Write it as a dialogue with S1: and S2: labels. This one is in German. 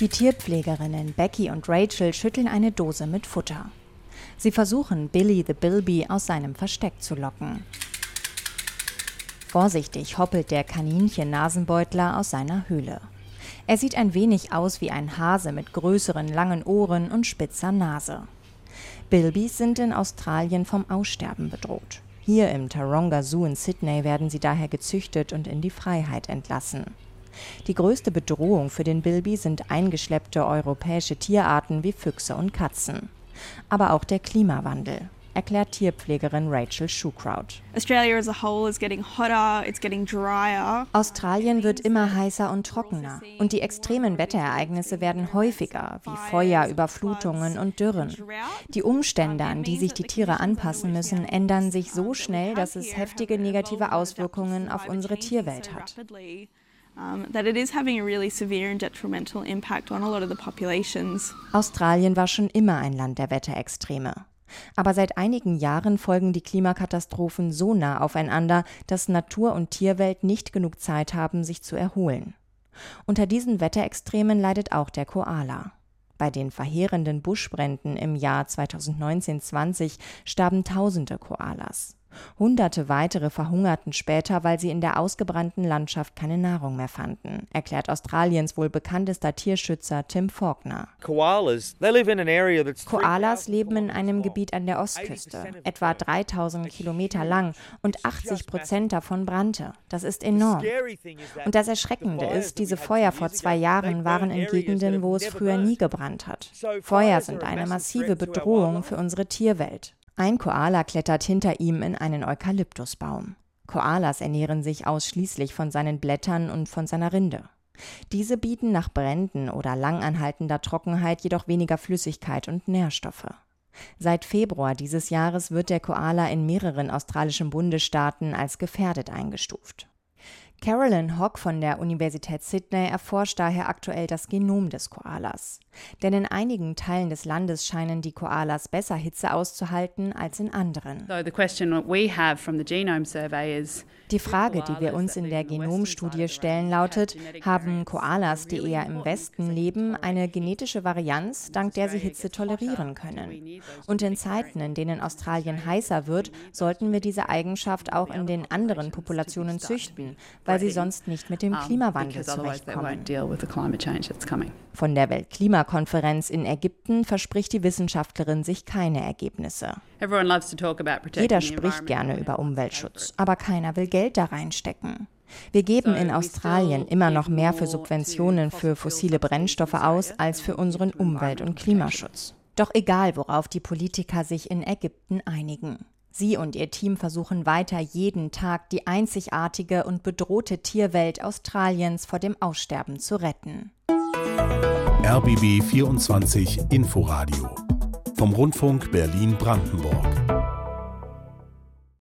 S1: Die Tierpflegerinnen Becky und Rachel schütteln eine Dose mit Futter. Sie versuchen, Billy the Bilby aus seinem Versteck zu locken. Vorsichtig hoppelt der Kaninchen-Nasenbeutler aus seiner Höhle. Er sieht ein wenig aus wie ein Hase mit größeren, langen Ohren und spitzer Nase. Bilbys sind in Australien vom Aussterben bedroht. Hier im Taronga Zoo in Sydney werden sie daher gezüchtet und in die Freiheit entlassen. Die größte Bedrohung für den Bilby sind eingeschleppte europäische Tierarten wie Füchse und Katzen. Aber auch der Klimawandel erklärt Tierpflegerin Rachel Schukraut. Australien wird immer heißer und trockener und die extremen Wetterereignisse werden häufiger, wie Feuer, Überflutungen und Dürren. Die Umstände, an die sich die Tiere anpassen müssen, ändern sich so schnell, dass es heftige negative Auswirkungen auf unsere Tierwelt hat. Australien war schon immer ein Land der Wetterextreme. Aber seit einigen Jahren folgen die Klimakatastrophen so nah aufeinander, dass Natur und Tierwelt nicht genug Zeit haben, sich zu erholen. Unter diesen Wetterextremen leidet auch der Koala. Bei den verheerenden Buschbränden im Jahr 2019-20 starben tausende Koalas. Hunderte weitere verhungerten später, weil sie in der ausgebrannten Landschaft keine Nahrung mehr fanden, erklärt Australiens wohl bekanntester Tierschützer Tim Faulkner. Koalas leben in einem Gebiet an der Ostküste, etwa 3000 Kilometer lang und 80 Prozent davon brannte. Das ist enorm. Und das Erschreckende ist, diese Feuer vor zwei Jahren waren in Gegenden, wo es früher nie gebrannt hat. Feuer sind eine massive Bedrohung für unsere Tierwelt. Ein Koala klettert hinter ihm in einen Eukalyptusbaum. Koalas ernähren sich ausschließlich von seinen Blättern und von seiner Rinde. Diese bieten nach Bränden oder langanhaltender Trockenheit jedoch weniger Flüssigkeit und Nährstoffe. Seit Februar dieses Jahres wird der Koala in mehreren australischen Bundesstaaten als gefährdet eingestuft. Carolyn Hock von der Universität Sydney erforscht daher aktuell das Genom des Koalas. Denn in einigen Teilen des Landes scheinen die Koalas besser Hitze auszuhalten als in anderen. Die Frage, die wir uns in der Genomstudie stellen, lautet, haben Koalas, die eher im Westen leben, eine genetische Varianz, dank der sie Hitze tolerieren können? Und in Zeiten, in denen Australien heißer wird, sollten wir diese Eigenschaft auch in den anderen Populationen züchten, weil sie sonst nicht mit dem Klimawandel zurechtkommen. Von der Weltklimakonferenz in Ägypten verspricht die Wissenschaftlerin sich keine Ergebnisse. Jeder spricht gerne über Umweltschutz, aber keiner will Geld da reinstecken. Wir geben in Australien immer noch mehr für Subventionen für fossile Brennstoffe aus als für unseren Umwelt- und Klimaschutz. Doch egal, worauf die Politiker sich in Ägypten einigen. Sie und ihr Team versuchen weiter jeden Tag die einzigartige und bedrohte Tierwelt Australiens vor dem Aussterben zu retten.
S2: RBB 24 Inforadio vom Rundfunk Berlin-Brandenburg.